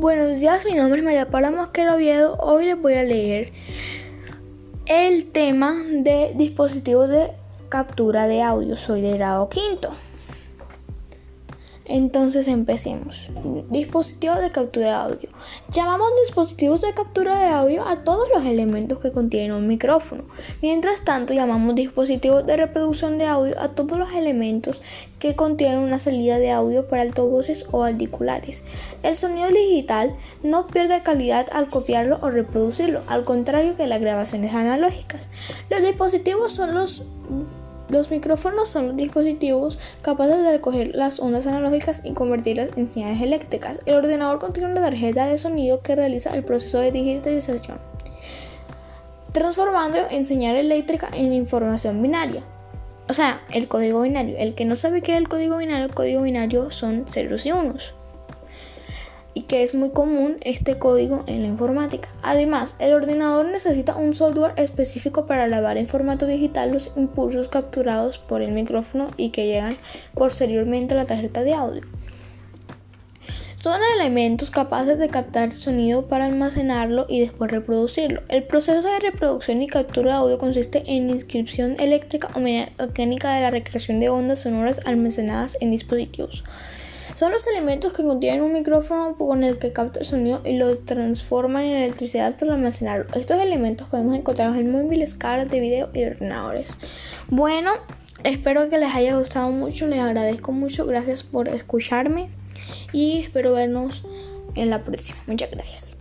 Buenos días, mi nombre es María Paula Mosquera Oviedo. Hoy les voy a leer el tema de dispositivos de captura de audio. Soy de grado quinto. Entonces empecemos. Dispositivos de captura de audio. Llamamos dispositivos de captura de audio a todos los elementos que contienen un micrófono. Mientras tanto, llamamos dispositivos de reproducción de audio a todos los elementos que contienen una salida de audio para altavoces o auriculares. El sonido digital no pierde calidad al copiarlo o reproducirlo, al contrario que las grabaciones analógicas. Los dispositivos son los los micrófonos son los dispositivos capaces de recoger las ondas analógicas y convertirlas en señales eléctricas. El ordenador contiene una tarjeta de sonido que realiza el proceso de digitalización, transformando en señal eléctrica en información binaria. O sea, el código binario. El que no sabe qué es el código binario, el código binario son ceros y unos y que es muy común este código en la informática. Además, el ordenador necesita un software específico para lavar en formato digital los impulsos capturados por el micrófono y que llegan posteriormente a la tarjeta de audio. Son elementos capaces de captar sonido para almacenarlo y después reproducirlo. El proceso de reproducción y captura de audio consiste en inscripción eléctrica o mecánica de la recreación de ondas sonoras almacenadas en dispositivos. Son los elementos que contienen un micrófono con el que capta el sonido y lo transforman en electricidad para almacenarlo. Estos elementos podemos encontrarlos en móviles, cámaras de video y ordenadores. Bueno, espero que les haya gustado mucho, les agradezco mucho, gracias por escucharme y espero vernos en la próxima. Muchas gracias.